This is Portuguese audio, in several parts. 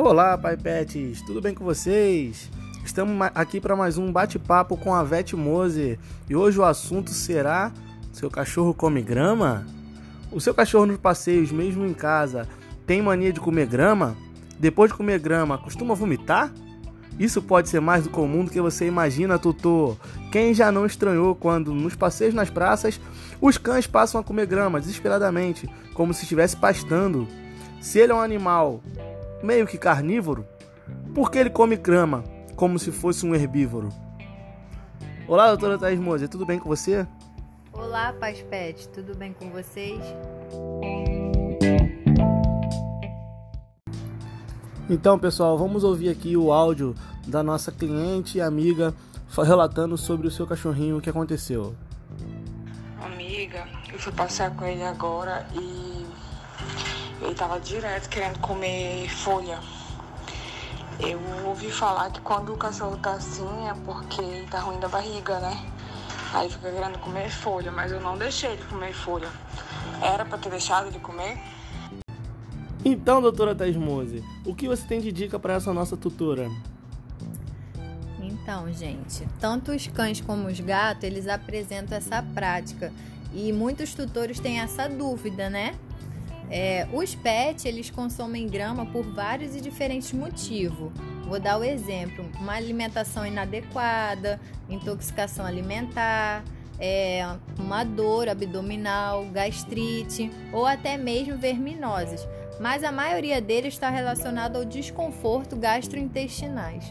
Olá, Pai Pets, tudo bem com vocês? Estamos aqui para mais um bate-papo com a Vete Moser e hoje o assunto será: seu cachorro come grama? O seu cachorro nos passeios, mesmo em casa, tem mania de comer grama? Depois de comer grama, costuma vomitar? Isso pode ser mais do comum do que você imagina, tutor. Quem já não estranhou quando, nos passeios nas praças, os cães passam a comer grama desesperadamente, como se estivesse pastando? Se ele é um animal meio que carnívoro, por que ele come grama como se fosse um herbívoro? Olá, doutora Thais Moser, tudo bem com você? Olá, Paz Pet, tudo bem com vocês? Então, pessoal, vamos ouvir aqui o áudio da nossa cliente e amiga relatando sobre o seu cachorrinho, o que aconteceu. Amiga, eu fui passear com ele agora e ele tava direto querendo comer folha. Eu ouvi falar que quando o cachorro tá assim é porque tá ruim da barriga, né? Aí fica querendo comer folha, mas eu não deixei ele comer folha. Era para ter deixado ele comer? Então, doutora Thais Mose, o que você tem de dica para essa nossa tutora? Então, gente, tanto os cães como os gatos, eles apresentam essa prática. E muitos tutores têm essa dúvida, né? É, os pets, eles consomem grama por vários e diferentes motivos. Vou dar o exemplo: uma alimentação inadequada, intoxicação alimentar, é, uma dor abdominal, gastrite ou até mesmo verminoses mas a maioria deles está relacionada ao desconforto gastrointestinais.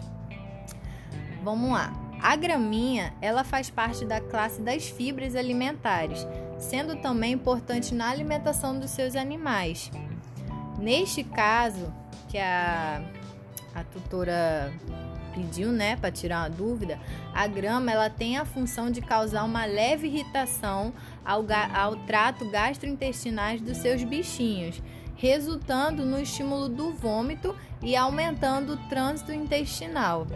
Vamos lá. A graminha, ela faz parte da classe das fibras alimentares, sendo também importante na alimentação dos seus animais. Neste caso, que a, a tutora pediu, né, para tirar uma dúvida, a grama ela tem a função de causar uma leve irritação ao, ao trato gastrointestinais dos seus bichinhos resultando no estímulo do vômito e aumentando o trânsito intestinal.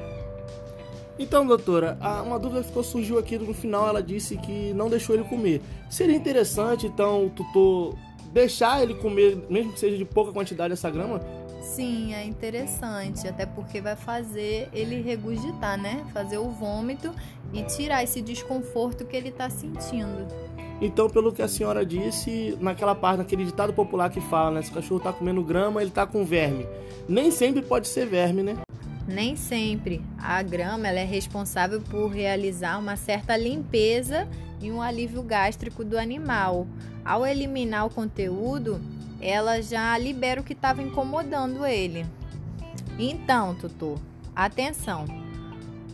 Então, doutora, uma dúvida ficou surgiu aqui no final. Ela disse que não deixou ele comer. Seria interessante, então, o tutor deixar ele comer, mesmo que seja de pouca quantidade, essa grama? Sim, é interessante, até porque vai fazer ele regurgitar, né? Fazer o vômito e tirar esse desconforto que ele está sentindo. Então, pelo que a senhora disse, naquela parte, naquele ditado popular que fala, né? Se o cachorro tá comendo grama, ele tá com verme. Nem sempre pode ser verme, né? Nem sempre. A grama é responsável por realizar uma certa limpeza e um alívio gástrico do animal. Ao eliminar o conteúdo, ela já libera o que estava incomodando ele. Então, tutor, atenção!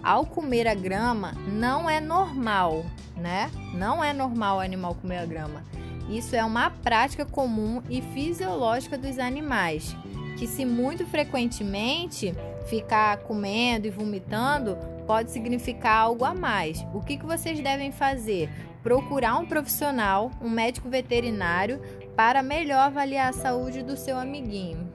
Ao comer a grama, não é normal né? Não é normal o animal comer a grama. Isso é uma prática comum e fisiológica dos animais, que se muito frequentemente ficar comendo e vomitando pode significar algo a mais. O que, que vocês devem fazer? Procurar um profissional, um médico veterinário, para melhor avaliar a saúde do seu amiguinho.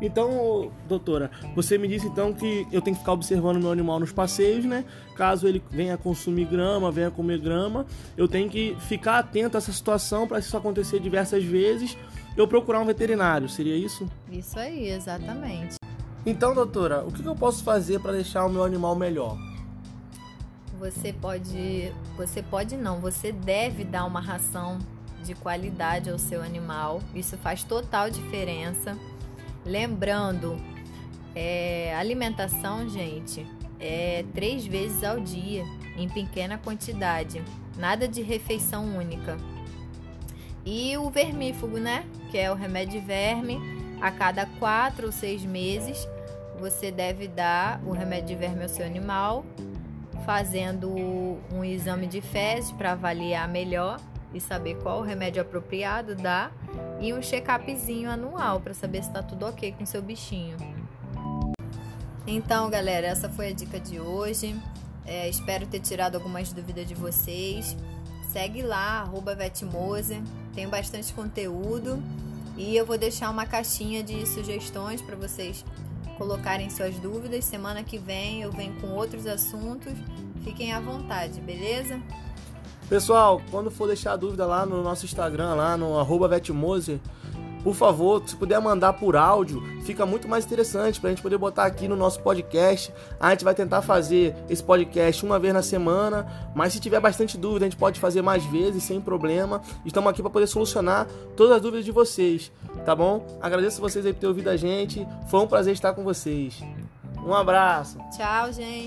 Então, doutora, você me disse então que eu tenho que ficar observando meu animal nos passeios, né? Caso ele venha consumir grama, venha comer grama, eu tenho que ficar atento a essa situação para isso acontecer diversas vezes, eu procurar um veterinário, seria isso? Isso aí, exatamente. Então, doutora, o que eu posso fazer para deixar o meu animal melhor? Você pode, você pode não, você deve dar uma ração de qualidade ao seu animal. Isso faz total diferença. Lembrando, é, alimentação, gente, é três vezes ao dia, em pequena quantidade, nada de refeição única. E o vermífugo, né? Que é o remédio verme, a cada quatro ou seis meses você deve dar o remédio de verme ao seu animal, fazendo um exame de fezes para avaliar melhor e saber qual o remédio apropriado dá e um check-upzinho anual para saber se está tudo ok com seu bichinho. Então, galera, essa foi a dica de hoje. É, espero ter tirado algumas dúvidas de vocês. Segue lá, arroba Vetmose, tem bastante conteúdo e eu vou deixar uma caixinha de sugestões para vocês colocarem suas dúvidas. Semana que vem eu venho com outros assuntos. Fiquem à vontade, beleza? Pessoal, quando for deixar dúvida lá no nosso Instagram, lá no arroba Vetmose, por favor, se puder mandar por áudio, fica muito mais interessante para a gente poder botar aqui no nosso podcast. A gente vai tentar fazer esse podcast uma vez na semana, mas se tiver bastante dúvida, a gente pode fazer mais vezes sem problema. Estamos aqui para poder solucionar todas as dúvidas de vocês, tá bom? Agradeço vocês aí por ter ouvido a gente. Foi um prazer estar com vocês. Um abraço. Tchau, gente.